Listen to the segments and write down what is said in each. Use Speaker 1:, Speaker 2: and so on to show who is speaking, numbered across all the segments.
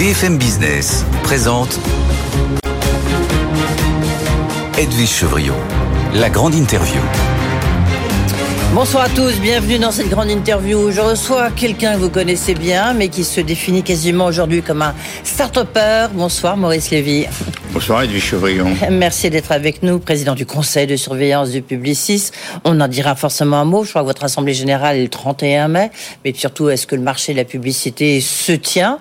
Speaker 1: BFM Business présente Edwige Chevriot, la grande interview.
Speaker 2: Bonsoir à tous, bienvenue dans cette grande interview. Je reçois quelqu'un que vous connaissez bien, mais qui se définit quasiment aujourd'hui comme un start-upper. Bonsoir Maurice Lévy.
Speaker 3: Bonsoir Edwige Chevrillon.
Speaker 2: Merci d'être avec nous, président du conseil de surveillance du Publicis. On en dira forcément un mot. Je crois que votre assemblée générale est le 31 mai. Mais surtout, est-ce que le marché de la publicité se tient?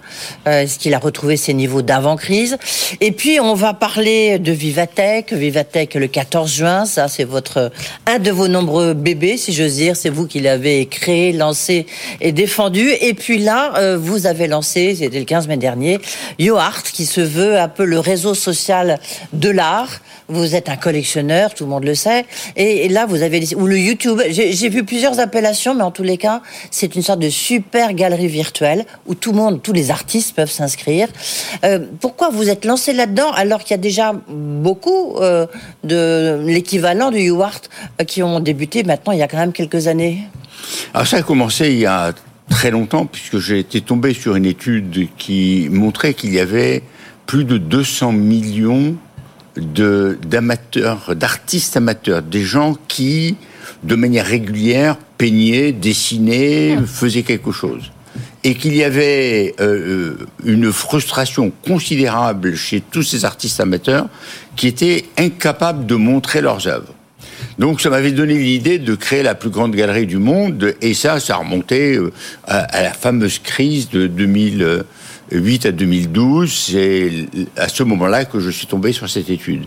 Speaker 2: Euh, Est-ce qu'il a retrouvé ses niveaux d'avant-crise? Et puis, on va parler de Vivatech. Vivatech le 14 juin. Ça, c'est votre un de vos nombreux bébés, si j'ose dire. C'est vous qui l'avez créé, lancé et défendu. Et puis là, euh, vous avez lancé, c'était le 15 mai dernier, YoArt, qui se veut un peu le réseau social de l'art. Vous êtes un collectionneur, tout le monde le sait. Et, là, vous avez ou le YouTube. J'ai vu plusieurs appellations, mais en tous les cas, c'est une sorte de super galerie virtuelle où tout le monde, tous les artistes peuvent s'inscrire. Euh, pourquoi vous êtes lancé là-dedans alors qu'il y a déjà beaucoup euh, de l'équivalent du UART euh, qui ont débuté maintenant il y a quand même quelques années?
Speaker 3: Alors ça a commencé il y a très longtemps puisque j'ai été tombé sur une étude qui montrait qu'il y avait plus de 200 millions d'amateurs, d'artistes amateurs, des gens qui, de manière régulière, peignaient, dessinaient, faisaient quelque chose. Et qu'il y avait euh, une frustration considérable chez tous ces artistes amateurs qui étaient incapables de montrer leurs œuvres. Donc ça m'avait donné l'idée de créer la plus grande galerie du monde, et ça, ça remontait euh, à, la fameuse crise de 2000. 2008 à 2012, c'est à ce moment-là que je suis tombé sur cette étude.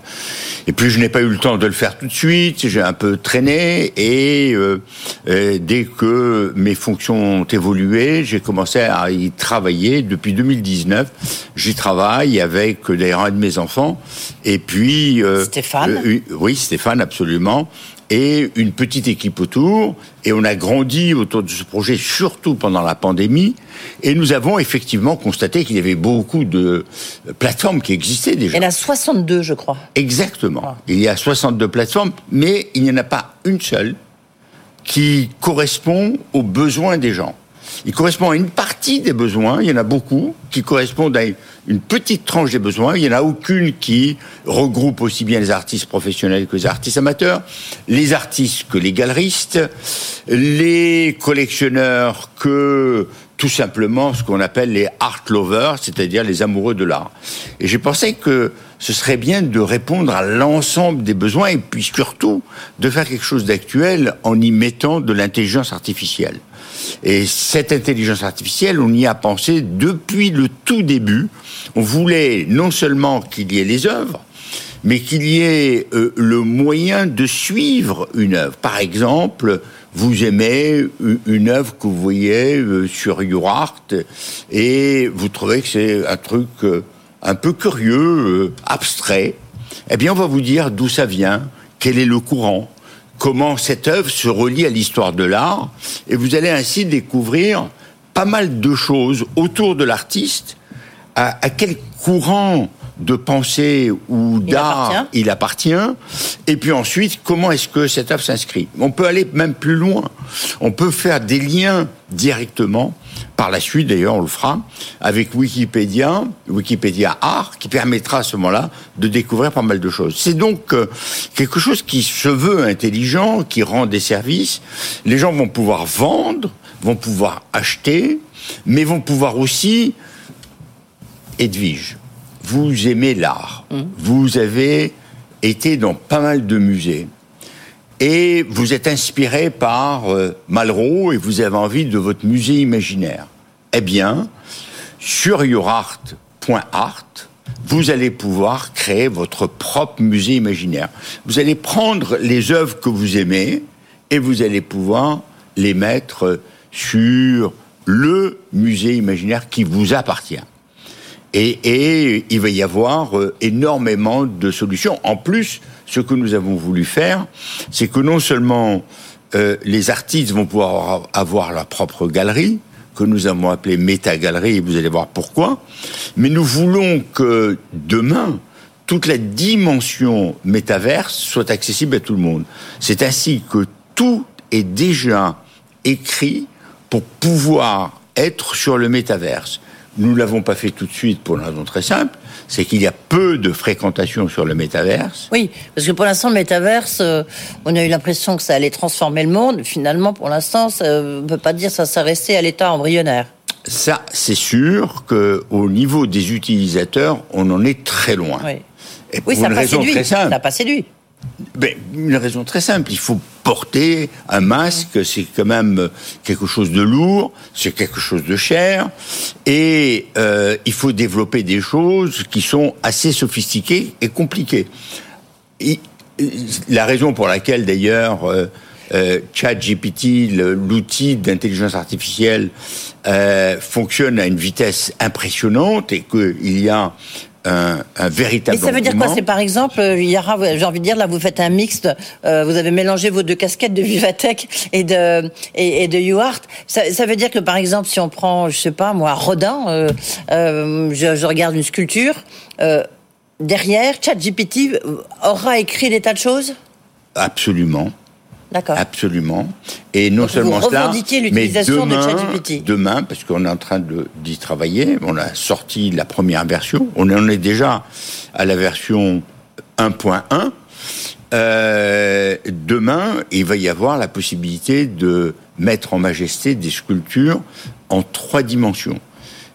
Speaker 3: Et puis je n'ai pas eu le temps de le faire tout de suite, j'ai un peu traîné et euh, euh, dès que mes fonctions ont évolué, j'ai commencé à y travailler depuis 2019. J'y travaille avec d'ailleurs un de mes enfants et puis
Speaker 2: euh, Stéphane?
Speaker 3: oui, Stéphane absolument et une petite équipe autour. Et on a grandi autour de ce projet, surtout pendant la pandémie. Et nous avons effectivement constaté qu'il y avait beaucoup de plateformes qui existaient déjà.
Speaker 2: Il y en a 62, je crois.
Speaker 3: Exactement. Ah. Il y a 62 plateformes, mais il n'y en a pas une seule qui correspond aux besoins des gens. Il correspond à une partie des besoins, il y en a beaucoup, qui correspondent à une petite tranche des besoins. Il n'y en a aucune qui regroupe aussi bien les artistes professionnels que les artistes amateurs, les artistes que les galeristes, les collectionneurs que tout simplement ce qu'on appelle les art lovers, c'est-à-dire les amoureux de l'art. Et j'ai pensé que ce serait bien de répondre à l'ensemble des besoins et puis surtout de faire quelque chose d'actuel en y mettant de l'intelligence artificielle. Et cette intelligence artificielle, on y a pensé depuis le tout début. On voulait non seulement qu'il y ait les œuvres, mais qu'il y ait euh, le moyen de suivre une œuvre. Par exemple, vous aimez une œuvre que vous voyez euh, sur YourArt et vous trouvez que c'est un truc euh, un peu curieux, abstrait. Eh bien, on va vous dire d'où ça vient, quel est le courant, comment cette œuvre se relie à l'histoire de l'art, et vous allez ainsi découvrir pas mal de choses autour de l'artiste, à, quel courant de pensée ou d'art il, appartient, et puis ensuite comment est-ce que cette œuvre s'inscrit. On peut aller même plus loin, on peut faire des liens directement par la suite, d'ailleurs, on le fera avec Wikipédia, Wikipédia Art, qui permettra à ce moment-là de découvrir pas mal de choses. C'est donc euh, quelque chose qui se veut intelligent, qui rend des services. Les gens vont pouvoir vendre, vont pouvoir acheter, mais vont pouvoir aussi, Edwige, vous aimez l'art. Mmh. Vous avez été dans pas mal de musées et vous êtes inspiré par euh, Malraux et vous avez envie de votre musée imaginaire. Eh bien, sur yourart.art, vous allez pouvoir créer votre propre musée imaginaire. Vous allez prendre les œuvres que vous aimez et vous allez pouvoir les mettre sur le musée imaginaire qui vous appartient. Et, il va y avoir euh, énormément de solutions. En plus, ce que nous avons voulu faire, c'est que non seulement euh, les artistes vont pouvoir avoir leur propre galerie, que nous avons appelée méta-galerie, et vous allez voir pourquoi, mais nous voulons que demain, toute la dimension métaverse soit accessible à tout le monde. C'est ainsi que tout est déjà écrit pour pouvoir être sur le métaverse Nous l'avons pas fait tout de suite pour une raison très simple, c'est qu'il y a peu de fréquentation sur le métaverse.
Speaker 2: Oui, parce que pour l'instant, le métaverse, euh, on a eu l'impression que ça allait transformer le monde. Finalement, pour l'instant, on ne peut pas dire que ça s'est resté à l'état embryonnaire.
Speaker 3: Ça, c'est sûr qu'au niveau des utilisateurs, on en est très loin.
Speaker 2: Oui, Et pour ça une raison très simple. Ça n'a pas séduit.
Speaker 3: Ben, une raison très simple, il faut porter un masque, c'est quand même quelque chose de lourd, c'est quelque chose de cher, et euh, il faut développer des choses qui sont assez sophistiquées et compliquées. la raison pour laquelle d'ailleurs euh, euh, ChatGPT, l'outil d'intelligence artificielle, euh, fonctionne à une vitesse impressionnante et qu'il y a un, un, véritable.
Speaker 2: Mais ça veut dire quoi C'est par exemple, euh, Yara, j'ai envie de dire, là, vous faites un mixte, euh, vous avez mélangé vos deux casquettes de Vivatech et de, et, et de UART. Ça, ça, veut dire que par exemple, si on prend, je sais pas, moi, Rodin, euh, euh je, je, regarde une sculpture, derrière, ChatGPT aura écrit des tas de choses?
Speaker 3: Absolument.
Speaker 2: D'accord.
Speaker 3: Absolument. Et non seulement
Speaker 2: vous
Speaker 3: cela,
Speaker 2: mais demain,
Speaker 3: demain, parce qu'on est en train d'y travailler, on a sorti la première version, on en est déjà à la version 1.1. Euh, demain, il va y avoir la possibilité de mettre en majesté des sculptures en trois dimensions.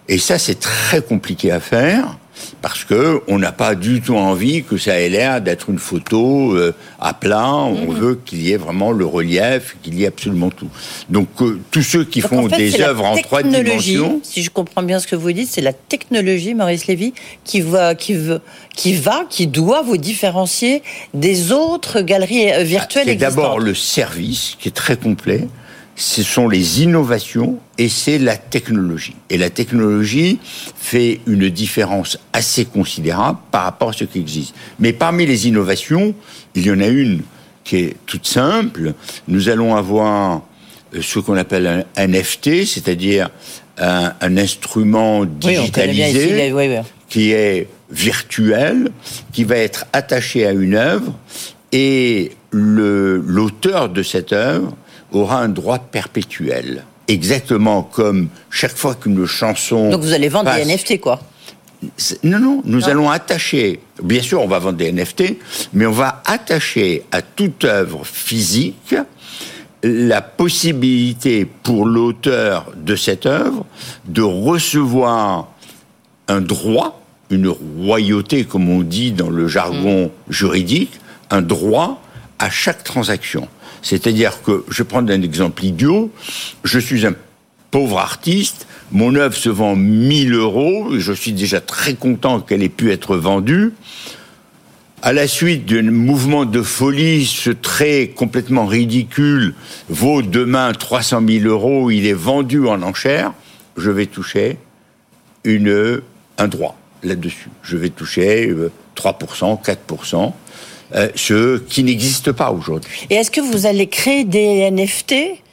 Speaker 3: Et ça, c'est très compliqué à faire parce que on n'a pas du tout envie que ça ait l'air d'être une photo euh, à plat. On mhm. veut qu'il y ait vraiment le relief, qu'il y ait absolument tout. Donc euh, tous ceux qui font des œuvres en trois dimensions,
Speaker 2: si je comprends bien ce que vous dites, c'est la technologie, Maurice Lévy, qui va, qui veut, qui va, qui doit vous différencier des autres galeries euh, virtuelles.
Speaker 3: C'est d'abord le service qui est très complet ce sont les innovations et c'est la technologie. Et la technologie fait une différence assez considérable par rapport à ce qui existe. Mais parmi les innovations, il y en a une qui est toute simple. Nous allons avoir euh, ce qu'on appelle un NFT, c'est-à-dire un, instrument digitalisé qui est virtuel, qui va être attaché à une œuvre et l'auteur de cette œuvre aura un droit perpétuel. Exactement comme chaque fois qu'une chanson.
Speaker 2: Donc vous allez vendre des NFT, quoi
Speaker 3: non, non, nous allons attacher, bien sûr on va vendre des NFT, mais on va attacher à toute œuvre physique la possibilité pour l'auteur de cette œuvre de recevoir un droit, une royauté comme on dit dans le jargon mm. juridique, un droit à chaque transaction. C'est-à-dire que, je vais prendre un exemple idiot, je suis un pauvre artiste, mon œuvre se vend 1000 euros, je suis déjà très content qu'elle ait pu être vendue. À la suite d'un mouvement de folie, ce trait complètement ridicule vaut demain 300 000 euros, il est vendu en enchère, je vais toucher un droit là-dessus. Je vais toucher 3%, euh, 4%. Euh, ce qui n'existe pas aujourd'hui.
Speaker 2: Et est-ce que vous allez créer des NFT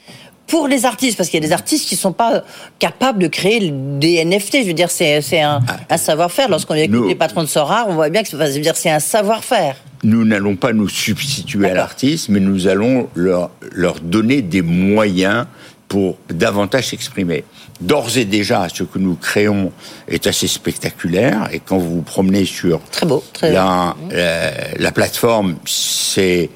Speaker 2: pour les artistes, parce qu'il y a des artistes qui ne sont pas capables de créer des NFT. Je veux dire, c'est un, ah. un savoir-faire. Lorsqu'on écoute les patrons de Sora, on voit bien que c'est un savoir-faire.
Speaker 3: Nous n'allons pas nous substituer à l'artiste, mais nous allons leur, leur donner des moyens pour davantage s'exprimer. D'ores et déjà, ce que nous créons est assez spectaculaire. Et quand vous vous promenez sur
Speaker 2: très beau, très
Speaker 3: la, la, plateforme, c'est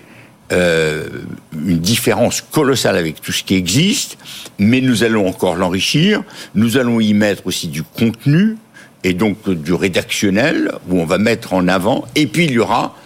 Speaker 3: euh, une différence colossale avec tout ce qui existe. Mais nous allons encore l'enrichir. Nous allons y mettre aussi du contenu et donc du rédactionnel où on va mettre en avant. Et puis il y aura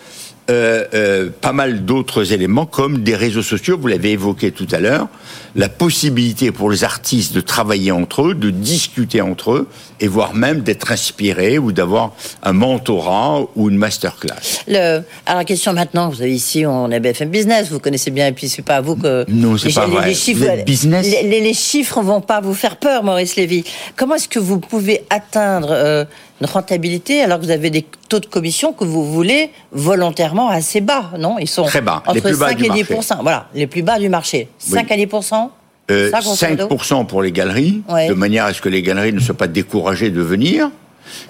Speaker 3: euh, euh, pas mal d'autres éléments comme des réseaux sociaux, vous l'avez évoqué tout à l'heure, la possibilité pour les artistes de travailler entre eux, de discuter entre eux, et voire même d'être inspirés ou d'avoir un mentorat ou une masterclass.
Speaker 2: Le, alors la question maintenant, vous avez ici, on est BFM Business, vous connaissez bien, et puis c'est pas à vous que...
Speaker 3: Non, c'est pas vrai. Les chiffres, business.
Speaker 2: Les, les, chiffres vont pas vous faire peur, Maurice Lévy. Comment est-ce que vous pouvez atteindre... Euh, rentabilité alors que vous avez des taux de commission que vous voulez volontairement assez bas, non? Ils sont
Speaker 3: Très bas, entre les plus 5 et 10%
Speaker 2: Voilà, les plus bas du marché. 5 à 10%
Speaker 3: euh, 5% pour les galeries, de manière à ce que les galeries ne soient pas découragées de venir,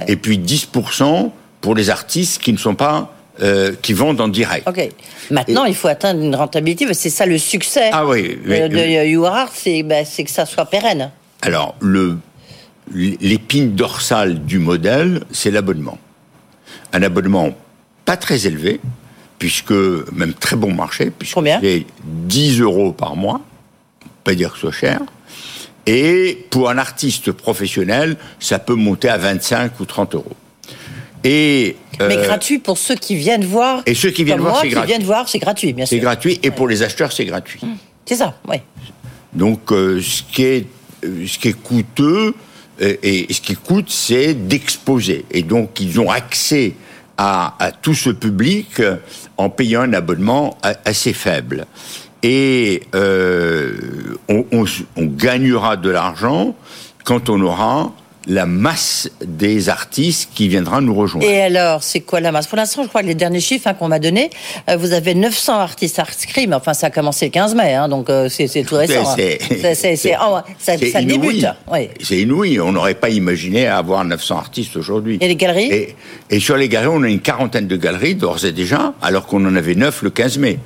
Speaker 3: et puis 10% pour les artistes qui ne sont pas euh, qui vendent en direct.
Speaker 2: Ok. Maintenant, il faut atteindre une rentabilité. C'est ça le succès
Speaker 3: ah oui,
Speaker 2: de, de c'est bah, que ça soit pérenne.
Speaker 3: Alors, le l'épine dorsale du modèle, c'est l'abonnement. Un abonnement pas très élevé, puisque même très bon marché, puisque c'est 10 euros par mois, pas dire que ce soit cher. Et pour un artiste professionnel, ça peut monter à 25 ou 30 euros.
Speaker 2: Et mais euh, gratuit pour ceux qui viennent voir.
Speaker 3: Et ceux qui viennent voir, c'est gratuit.
Speaker 2: viennent voir, c'est gratuit, bien sûr.
Speaker 3: C'est gratuit, et pour les acheteurs, c'est gratuit.
Speaker 2: C'est ça, oui.
Speaker 3: Donc, euh, ce qui est ce qui est coûteux et, ce qui coûte, c'est d'exposer. Et donc, ils ont accès à, tout ce public en payant un abonnement assez faible. Et euh, on, gagnera de l'argent quand on aura la masse des artistes qui viendra nous rejoindre.
Speaker 2: Et alors, c'est quoi la masse? Pour l'instant, je crois que les derniers chiffres hein, qu'on m'a donnés, euh, vous avez 900 artistes inscrits, mais enfin, ça a commencé le 15 mai, hein, donc euh, c'est tout récent. C'est
Speaker 3: hein. ça, ça débute. Oui. C'est inouï. On n'aurait pas imaginé avoir 900 artistes aujourd'hui.
Speaker 2: Et les galeries?
Speaker 3: Et, sur les galeries, on a une quarantaine de galeries d'ores et déjà, alors qu'on en avait 9 le 15 mai.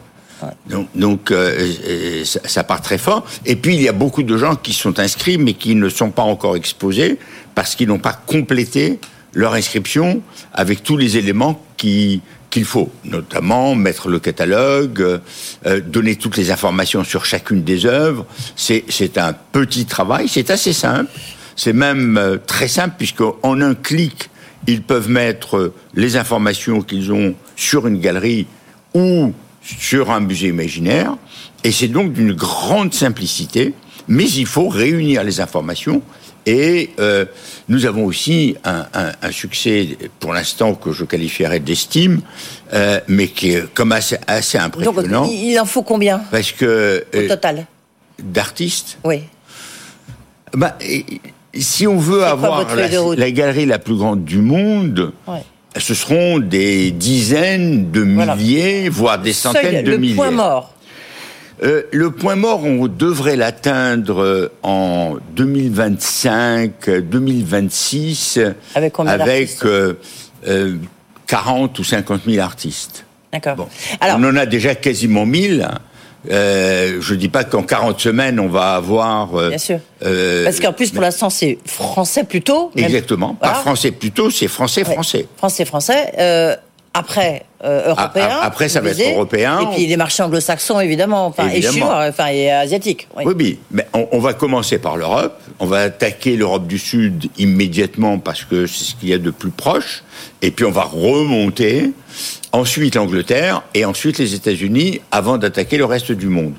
Speaker 3: Donc, donc euh, ça, part très fort. Et puis il y a beaucoup de gens qui sont inscrits mais qui ne sont pas encore exposés parce qu'ils n'ont pas complété leur inscription avec tous les éléments qui qu'il faut, notamment mettre le catalogue, euh, donner toutes les informations sur chacune des œuvres. C'est un petit travail, c'est assez simple, c'est même euh, très simple puisqu'en un clic, ils peuvent mettre les informations qu'ils ont sur une galerie ou sur un musée imaginaire, et c'est donc d'une grande simplicité, mais il faut réunir les informations, et euh, nous avons aussi un, un, un succès, pour l'instant, que je qualifierais d'estime, euh, mais qui est comme assez, assez impressionnant.
Speaker 2: Donc, il en faut combien
Speaker 3: Parce que...
Speaker 2: Au euh, total?
Speaker 3: D'artistes?
Speaker 2: Oui.
Speaker 3: Bah, si on veut avoir la, la, galerie la plus grande du monde... Ouais ce seront des dizaines de milliers, voire des centaines de milliers.
Speaker 2: Le point mort.
Speaker 3: Euh, le point mort, on devrait l'atteindre en 2025, 2026, avec, combien avec euh, 40 euh, ou 50 000 artistes.
Speaker 2: D'accord. Bon.
Speaker 3: on en a déjà quasiment 1000. Euh, je dis pas qu'en 40 semaines on va avoir.
Speaker 2: Euh, Bien sûr. Euh, Parce qu'en plus pour l'instant c'est français plutôt.
Speaker 3: Exactement. Pas français plutôt, c'est français français.
Speaker 2: Français français. Euh, après euh, européen.
Speaker 3: après, ça va être européen.
Speaker 2: Et puis les marchés anglo-saxons, évidemment, enfin, et chinois, enfin, et asiatiques.
Speaker 3: Oui, oui, mais on, on, va commencer par l'Europe. On va attaquer l'Europe du Sud immédiatement parce que c'est ce qu'il y a de plus proche. Et puis on va remonter. Ensuite l'Angleterre et ensuite les États-Unis avant d'attaquer le reste du monde.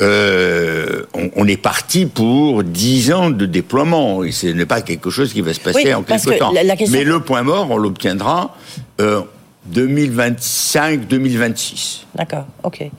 Speaker 3: Euh, on, on, est parti pour 10 ans de déploiement et ce n'est pas quelque chose qui va se passer en quelques temps. Mais le point mort, on l'obtiendra euh, 2025-2026.
Speaker 2: D'accord, ok.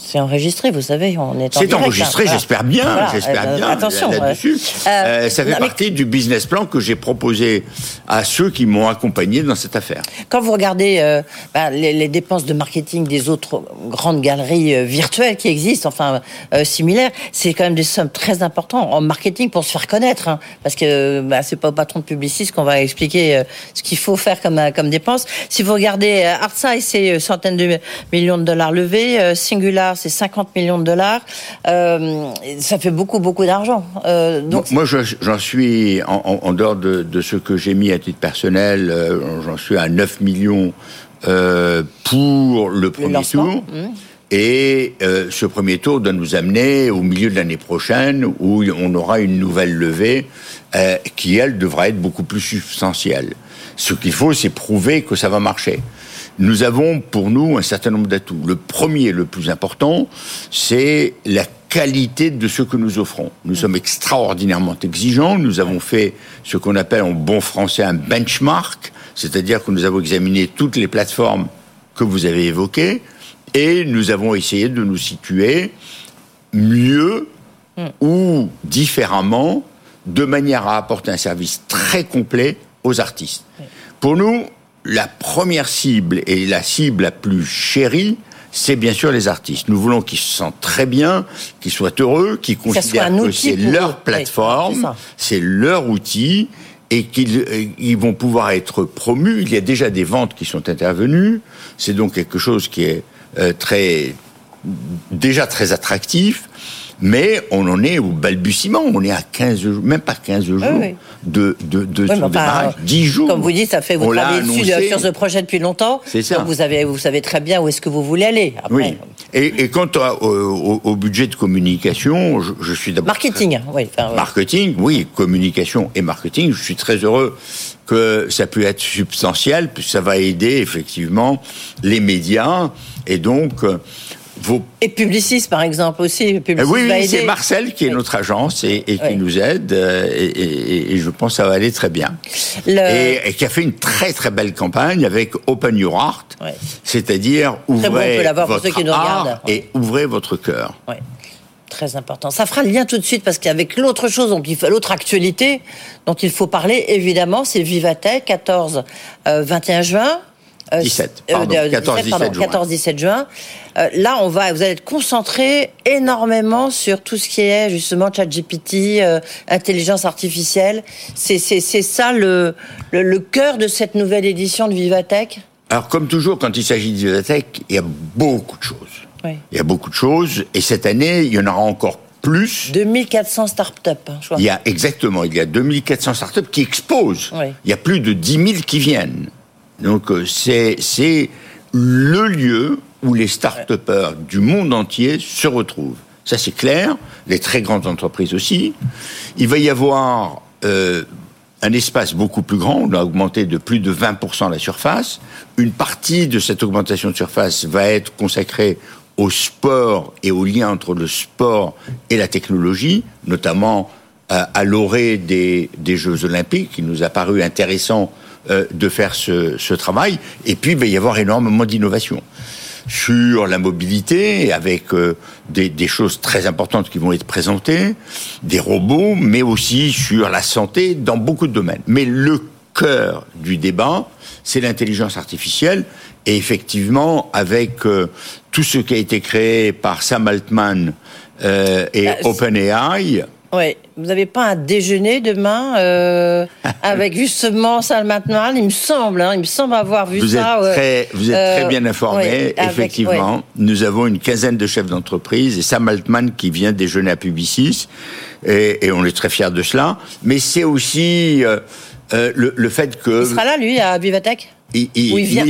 Speaker 2: C'est enregistré, vous savez, on est
Speaker 3: en C'est enregistré, hein. j'espère bien, j'espère euh, bien.
Speaker 2: Attention,
Speaker 3: là-dessus. Euh, euh, ça fait partie du business plan que j'ai proposé à ceux qui m'ont accompagné dans cette affaire.
Speaker 2: Quand vous regardez bah, les, dépenses de marketing des autres grandes galeries virtuelles qui existent, enfin similaires, c'est quand même des sommes très importantes en marketing pour se faire connaître, hein, parce que bah, c'est pas au patron de publiciste qu'on va expliquer ce qu'il faut faire comme comme dépense. Si vous regardez Artside, c'est centaines de millions de dollars levés, Singular c'est 50 millions de dollars. Euh, ça fait beaucoup, beaucoup d'argent.
Speaker 3: Euh, donc moi, j'en suis, en, dehors de, ce que j'ai mis à titre personnel, euh, j'en suis à 9 millions pour le premier tour. Mmh. Et ce premier tour doit nous amener au milieu de l'année prochaine où on aura une nouvelle levée qui, elle, devra être beaucoup plus substantielle. Ce qu'il faut, c'est prouver que ça va marcher nous avons pour nous un certain nombre d'atouts. Le premier, le plus important, c'est la qualité de ce que nous offrons. Nous sommes extraordinairement exigeants. Nous avons fait ce qu'on appelle en bon français un benchmark, c'est-à-dire que nous avons examiné toutes les plateformes que vous avez évoquées et nous avons essayé de nous situer mieux hmm. ou différemment de manière à apporter un service très complet aux artistes. Pour nous, la première cible et la cible la plus chérie, c'est bien sûr les artistes. Nous voulons qu'ils se sentent très bien, qu'ils soient heureux, qu'ils considèrent que c'est leur plateforme, c'est leur outil et qu'ils vont pouvoir être promus. Il y a déjà des ventes qui sont intervenues. C'est donc quelque chose qui est euh, très déjà très attractif. Mais on en est au balbutiement. On est à 15 jours, même pas 15 jours
Speaker 2: oui.
Speaker 3: de, de, de
Speaker 2: Oui,
Speaker 3: son
Speaker 2: mais enfin,
Speaker 3: démarrage. 10 jours.
Speaker 2: Comme vous dites, ça fait vous travaillez dessus
Speaker 3: annoncé.
Speaker 2: sur ce projet depuis longtemps.
Speaker 3: C'est ça.
Speaker 2: Donc vous avez, vous savez très bien où est-ce que vous voulez aller. Après,
Speaker 3: Oui. Et, et quant à- au, budget de communication, je, je suis d'abord
Speaker 2: marketing. Oui. enfin.
Speaker 3: Marketing, oui, communication et marketing. Je suis très heureux que ça puisse être substantiel, puisque ça va aider effectivement les médias et donc euh, vos.
Speaker 2: Et Publicis, par exemple aussi.
Speaker 3: Eh
Speaker 2: Publicis
Speaker 3: oui, c'est Marcel qui est
Speaker 2: Oui.
Speaker 3: notre agence et, et qui
Speaker 2: Oui.
Speaker 3: nous aide euh, et, et- et je pense que ça va aller très bien.
Speaker 2: Le-
Speaker 3: Et, qui a fait une très très belle campagne avec Open Your Heart, c'est-à-dire
Speaker 2: bon,
Speaker 3: ouvrez
Speaker 2: pour
Speaker 3: votre
Speaker 2: ceux qui nous
Speaker 3: art
Speaker 2: regardent.
Speaker 3: et ouvrez votre cœur.
Speaker 2: Très important. Ça fera le lien tout de suite parce qu'avec l'autre chose, dont il faut- l'autre actualité dont il faut parler, évidemment, c'est Vivatech, 14, euh, 21 juin. Euh,
Speaker 3: 17,
Speaker 2: euh,
Speaker 3: pardon,
Speaker 2: de-
Speaker 3: 14, 17 juin.
Speaker 2: 14-17 juin. Euh, là, on va, vous allez être concentré énormément sur tout ce qui est justement ChatGPT, euh, intelligence artificielle. C'est ça le, le, le cœur de cette nouvelle édition de Vivatech?
Speaker 3: Alors, comme toujours, quand il s'agit de Vivatech, il y a beaucoup de choses.
Speaker 2: Oui.
Speaker 3: Il y a beaucoup de choses, et cette année, il y en aura encore plus.
Speaker 2: 2400 startups, hein, je crois.
Speaker 3: Il y a exactement, il y a 2400 startups qui exposent.
Speaker 2: Oui.
Speaker 3: Il y a plus de 10 000 qui viennent. Donc euh, c'est le lieu où les start-upers du monde entier se retrouvent. Ça c'est clair. Les très grandes entreprises aussi. Il va y avoir euh, un espace beaucoup plus grand. On a augmenté de plus de 20% la surface. Une partie de cette augmentation de surface va être consacrée au sport et au lien entre le sport et la technologie, notamment euh, à l'orée des, des Jeux Olympiques. Il nous a paru intéressant euh, de faire ce, ce travail. Et puis, il va y avoir énormément d'innovation sur la mobilité, avec euh, des, des choses très importantes qui vont être présentées, des robots, mais aussi sur la santé dans beaucoup de domaines. Mais le cœur du débat, c'est l'intelligence artificielle. Et effectivement, avec euh, tout ce qui a été créé par Sam Altman euh, et
Speaker 2: Ah, c'est-
Speaker 3: OpenAI,
Speaker 2: Oui, vous n'avez pas un déjeuner demain euh, avec justement Salman Mal, il me semble, hein, il me semble avoir vu
Speaker 3: Vous êtes,
Speaker 2: ça. ouais.
Speaker 3: très, vous êtes
Speaker 2: Euh,
Speaker 3: très bien informé.
Speaker 2: ouais,
Speaker 3: Effectivement,
Speaker 2: ouais.
Speaker 3: nous avons une quinzaine de chefs d'entreprise et Sam Altman qui vient déjeuner à Publicis et, et on est très fiers de cela. Mais c'est aussi euh, euh, le, le fait que
Speaker 2: Il sera là, lui, à Vivatech?
Speaker 3: Il,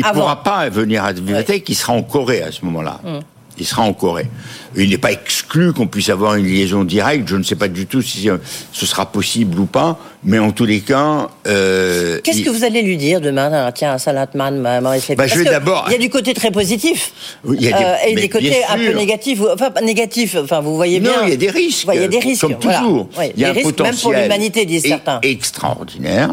Speaker 2: avant?
Speaker 3: pourra pas venir à Vivatech, il sera en Corée à ce moment-là.
Speaker 2: Hum.
Speaker 3: Il sera en Corée. Il n'est pas exclu qu'on puisse avoir une liaison directe. Je ne sais pas du tout si euh, ce sera possible ou pas, mais en tous les cas. euh,
Speaker 2: Qu'est-ce
Speaker 3: il-
Speaker 2: que vous allez lui dire demain Tiens, Salatman, Maurice
Speaker 3: Bah, je vais d'abord-
Speaker 2: Il y a du côté très positif
Speaker 3: Oui, il y a des-
Speaker 2: euh, et
Speaker 3: mais
Speaker 2: des côtés un peu négatifs. Enfin, négatifs, enfin, vous voyez
Speaker 3: Non,
Speaker 2: bien.
Speaker 3: il y a des risques.
Speaker 2: Il y a des risques.
Speaker 3: Comme
Speaker 2: voilà.
Speaker 3: toujours. Il y a
Speaker 2: des
Speaker 3: un
Speaker 2: risques
Speaker 3: potentiel
Speaker 2: même pour l'humanité, disent certains. Hum.
Speaker 3: extraordinaire,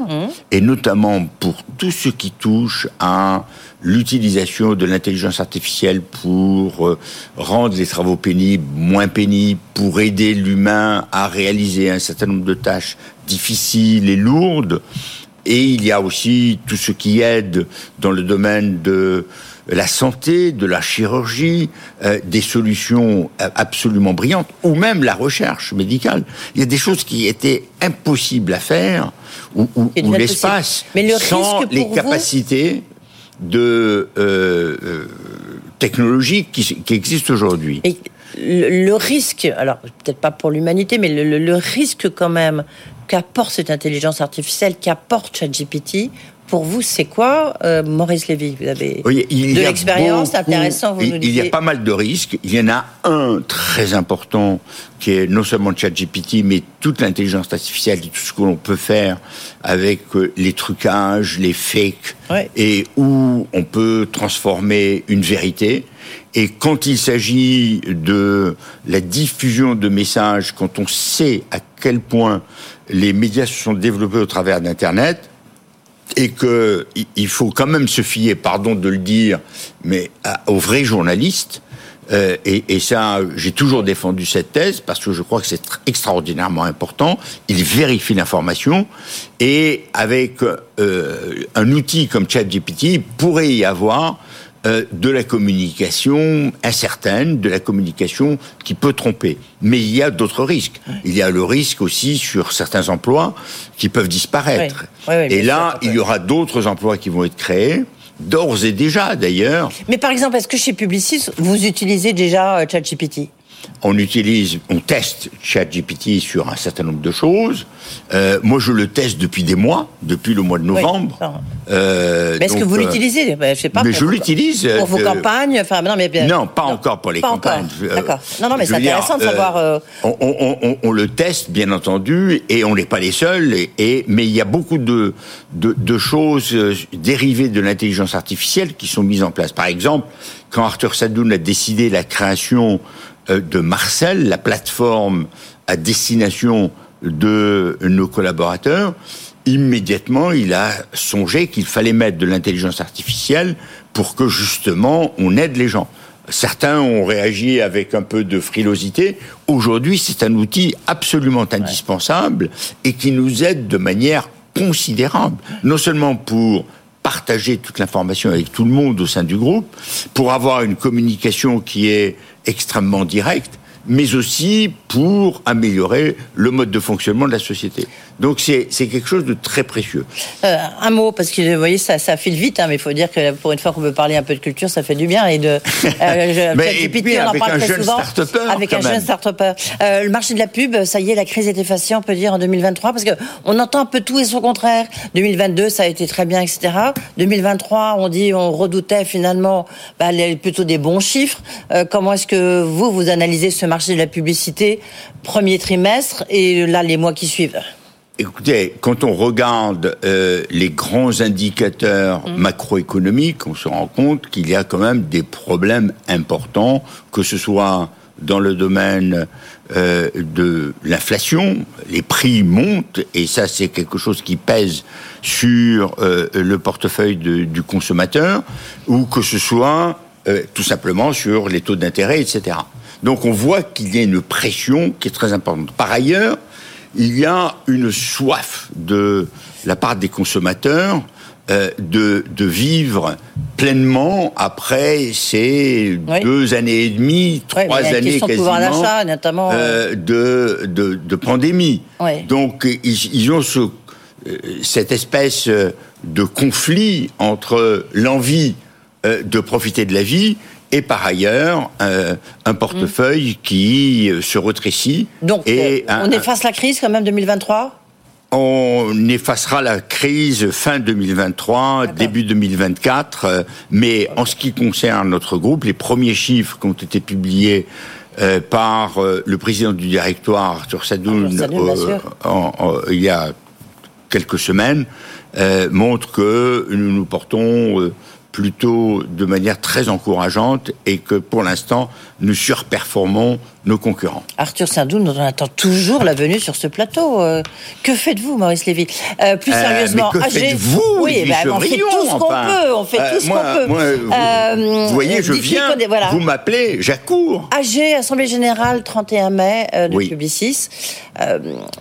Speaker 3: et notamment pour tout ce qui touche à l'utilisation de l'intelligence artificielle pour rendre les travaux pénibles moins pénibles, pour aider l'humain à réaliser un certain nombre de tâches difficiles et lourdes. Et il y a aussi tout ce qui aide dans le domaine de la santé, de la chirurgie, euh, des solutions euh, absolument brillantes, ou même la recherche médicale. Il y a des choses qui étaient impossibles à faire, ou, l'espace,
Speaker 2: le
Speaker 3: sans les
Speaker 2: vous-
Speaker 3: capacités de euh, euh, technologiques qui, qui existent aujourd'hui.
Speaker 2: Et le, risque, alors peut-être pas pour l'humanité, mais le, le- le risque quand même qu'apporte cette intelligence artificielle, qu'apporte ChatGPT, pour vous, c'est quoi, euh, Maurice Lévy? Vous avez
Speaker 3: Oui,
Speaker 2: de l'expérience, intéressant, vous
Speaker 3: il,
Speaker 2: nous
Speaker 3: il y a pas mal de risques. Il y en a un très important qui est non seulement ChatGPT, mais toute l'intelligence artificielle, tout ce que l'on peut faire avec euh, les trucages, les fakes,
Speaker 2: Ouais.
Speaker 3: et où on peut transformer une vérité. Et quand il s'agit de la diffusion de messages, quand on sait à quel point les médias se sont développés au travers d'Internet, et que i- il faut quand même se fier, pardon de le dire, mais aux vrais journalistes. Euh, et, ça, j'ai toujours défendu cette thèse parce que je crois que c'est tr- extraordinairement important. Ils vérifient l'information et avec euh, un outil comme ChatGPT, il pourrait y avoir euh, de la communication incertaine, de la communication qui peut tromper. Mais il y a d'autres risques. Il y a le risque aussi sur certains emplois qui peuvent disparaître.
Speaker 2: Oui, oui, oui,
Speaker 3: et là,
Speaker 2: sûr,
Speaker 3: il y aura d'autres emplois qui vont être créés, d'ores et déjà d'ailleurs.
Speaker 2: Mais par exemple, est-ce que chez Publicis, vous utilisez déjà euh, ChatGPT?
Speaker 3: On utilise, on teste ChatGPT sur un certain nombre de choses. Euh, moi, je le teste depuis des mois, depuis le mois de novembre.
Speaker 2: Euh, mais est-ce que vous euh, l'utilisez?
Speaker 3: Je sais pas. Mais je l'utilise
Speaker 2: pour vos campagnes. Enfin,
Speaker 3: non, mais non, pas encore pour les campagnes.
Speaker 2: D'accord. Non, non, mais c'est intéressant de savoir.
Speaker 3: On, le teste, bien entendu, et on n'est pas les seuls. Et, mais il y a beaucoup de, de, de choses dérivées de l'intelligence artificielle qui sont mises en place. Par exemple, quand Arthur Sadoun a décidé la création de Marcel, la plateforme à destination de nos collaborateurs, immédiatement, il a songé qu'il fallait mettre de l'intelligence artificielle pour que justement on aide les gens. Certains ont réagi avec un peu de frilosité. Aujourd'hui, c'est un outil absolument indispensable et qui nous aide de manière considérable, non seulement pour partager toute l'information avec tout le monde au sein du groupe, pour avoir une communication qui est extrêmement directe, mais aussi pour améliorer le mode de fonctionnement de la société. Donc c'est quelque chose de très précieux.
Speaker 2: Euh, un mot, parce que vous voyez, ça, ça file vite, hein, mais il faut dire que pour une fois qu'on peut parler un peu de culture, ça fait du bien. Et de, euh,
Speaker 3: mais et puis, on en parle très souvent.
Speaker 2: Avec un jeune start-upper. Euh, le marché de la pub, ça y est, la crise est effacée, on peut dire, en 2023, parce qu'on entend un peu tout et son contraire. 2022, ça a été très bien, etc. 2023, on dit, on redoutait finalement bah, plutôt des bons chiffres. Euh, comment est-ce que vous, vous analysez ce marché de la publicité, premier trimestre, et là, les mois qui suivent?
Speaker 3: Écoutez, quand on regarde euh, les grands indicateurs mmh. macroéconomiques, on se rend compte qu'il y a quand même des problèmes importants, que ce soit dans le domaine euh, de l'inflation, les prix montent, et ça c'est quelque chose qui pèse sur euh, le portefeuille de, du consommateur, ou que ce soit euh, tout simplement sur les taux d'intérêt, etc. Donc on voit qu'il y a une pression qui est très importante. Par ailleurs, il y a une soif de la part des consommateurs euh, de, de, vivre pleinement après ces deux années et demie, trois années quasiment
Speaker 2: notamment... Euh,
Speaker 3: de, de, de, pandémie. Donc ils, ils ont ce, euh, cette espèce de conflit entre l'envie de profiter de la vie et par ailleurs euh, un portefeuille mm. qui euh, se rétrécit.
Speaker 2: Donc et euh, on efface la crise quand même 2023
Speaker 3: on effacera la crise fin 2023, début 2024, mais en ce qui concerne notre groupe, les premiers chiffres qui ont été publiés par le président du directoire, Arthur Sadoun, il y a quelques semaines, montrent que nous nous portons plutôt de manière très encourageante et que pour l'instant, nous surperformons nos concurrents.
Speaker 2: Arthur Saint-Doux, on attend toujours la venue sur ce plateau. Euh, que faites-vous, Maurice Lévy? Euh, Plus euh, sérieusement,
Speaker 3: que faites-vous
Speaker 2: Oui, bah, on fait tout ce qu'on peut. On fait tout ce qu'on
Speaker 3: peut. Vous, voyez, je viens, vous m'appelez, j'accours.
Speaker 2: AG, Assemblée Générale, 31 mai de Publicis.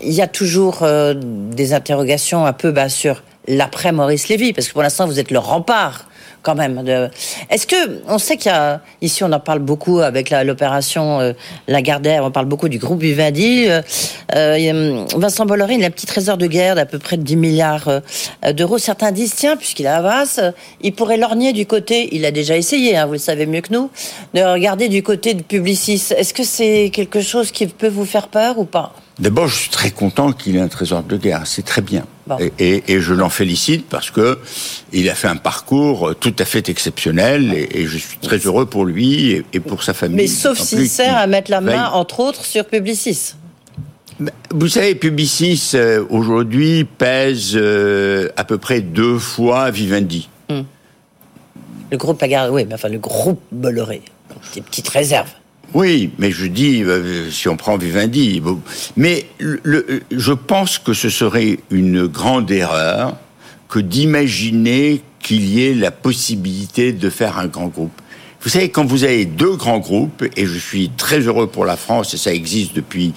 Speaker 2: Il y a toujours des interrogations un peu bah, sur l'après Maurice Lévy, parce que pour l'instant, vous êtes le rempart quand même. Est-ce que on sait qu'il y a ici on en parle beaucoup avec l'opération euh, Lagardère, on parle beaucoup du groupe Vivendi. Euh, euh, Vincent Bolloré, il a un petit trésor de guerre d'à peu près de 10 milliards euh, d'euros. Certains disent tiens, puisqu'il a il pourrait lorgner du côté. Il a déjà essayé, hein, vous le savez mieux que nous, de regarder du côté de Publicis. Est-ce que c'est quelque chose qui peut vous faire peur ou pas?
Speaker 3: D'abord, je suis très content qu'il ait un trésor de guerre. C'est très bien. Et, je l'en félicite parce que il a fait un parcours tout à fait exceptionnel et, je suis très heureux pour lui et, pour sa famille.
Speaker 2: Mais sauf s'il sert à mettre la main, entre autres, sur Publicis.
Speaker 3: Vous savez, Publicis euh, aujourd'hui pèse euh, à peu près deux fois Vivendi. Hmm.
Speaker 2: Le groupe Lagarde, oui, mais enfin le groupe Bolloré, des petites réserves.
Speaker 3: Oui, mais je dis, euh, si on prend Vivendi, mais je pense que ce serait une grande erreur que d'imaginer qu'il y ait la possibilité de faire un grand groupe. Vous savez, quand vous avez deux grands groupes, et je suis très heureux pour la France, et ça existe depuis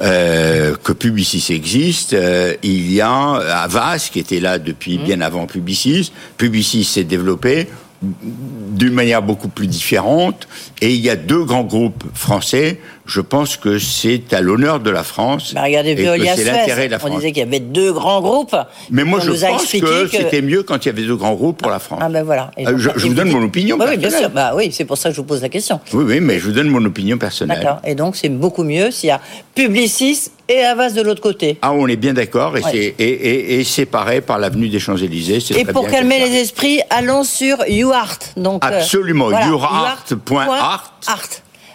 Speaker 3: euh, que Publicis existe, euh, il y a Avas qui était là depuis mmh. bien avant Publicis. Publicis s'est développé d'une manière beaucoup plus différente. Et il y a deux grands groupes français, je pense que c'est à l'honneur de la France.
Speaker 2: Bah, regardez,
Speaker 3: et
Speaker 2: Veolia
Speaker 3: c'est l'intérêt de la
Speaker 2: on
Speaker 3: France.
Speaker 2: disait qu'il y avait deux grands groupes.
Speaker 3: Mais moi,
Speaker 2: On
Speaker 3: je pense que,
Speaker 2: que-
Speaker 3: c'était mieux quand il y avait deux grands groupes pour la France.
Speaker 2: Ah ben voilà.
Speaker 3: Euh,
Speaker 2: donc,
Speaker 3: je, vous donne mon opinion
Speaker 2: Oui, oui, bien
Speaker 3: personnelle.
Speaker 2: sûr. Bah oui, c'est pour ça que je vous pose la question.
Speaker 3: Oui, oui, mais je vous donne mon opinion personnelle.
Speaker 2: D'accord. Et donc, c'est beaucoup mieux s'il y a Publicis et Havas de l'autre côté.
Speaker 3: Ah, on est bien d'accord, et,
Speaker 2: Ouais.
Speaker 3: c'est et, et- et séparé par l'avenue des Champs-Élysées.
Speaker 2: Et pour calmer les esprits, allons sur YouArt. Donc, euh,
Speaker 3: Absolument,
Speaker 2: voilà,
Speaker 3: yourart.art.
Speaker 2: Art.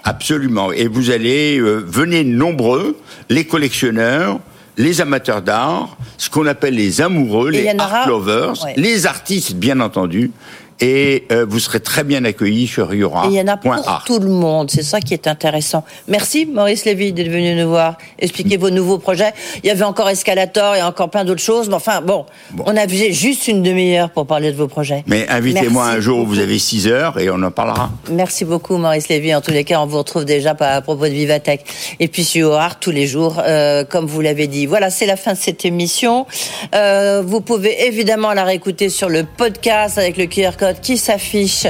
Speaker 3: Absolument. Et vous allez, euh, venez nombreux, les collectionneurs, les amateurs d'art, ce qu'on appelle les amoureux,
Speaker 2: Et
Speaker 3: les
Speaker 2: aura-
Speaker 3: art lovers,
Speaker 2: Ouais.
Speaker 3: les artistes, bien entendu. Et euh, vous serez très bien accueillis sur
Speaker 2: Et il y en a pour tout le monde. C'est ça qui est intéressant. Merci, Maurice Lévy, d'être venu nous voir, expliquer vos nouveaux projets. Il y avait encore Escalator et encore plein d'autres choses. Mais enfin, bon,
Speaker 3: Bon.
Speaker 2: on a vu juste une demi-heure pour parler de vos projets.
Speaker 3: Mais invitez-moi un jour où
Speaker 2: beaucoup.
Speaker 3: vous avez 6 heures et on en parlera.
Speaker 2: Merci beaucoup, Maurice Lévy. En tous les cas, on vous retrouve déjà à propos de Vivatech. Et puis sur Art tous les jours, euh, comme vous l'avez dit. Voilà, c'est la fin de cette émission. Euh, vous pouvez évidemment la réécouter sur le podcast avec le QR code qui s'affiche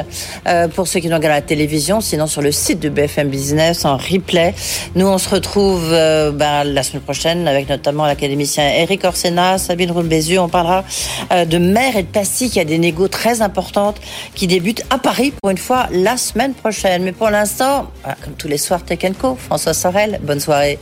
Speaker 2: euh, pour ceux qui nous regardent à la télévision, sinon sur le site de BFM Business en replay. Nous, on se retrouve euh, ben, la semaine prochaine avec notamment l'académicien Eric Orsena, Sabine Roule-Bézieux. On parlera euh, de mer et de plastique. Il y a des négos très importantes qui débutent à Paris pour une fois la semaine prochaine. Mais pour l'instant, comme tous les soirs, Tech Co, François Sorel, bonne soirée.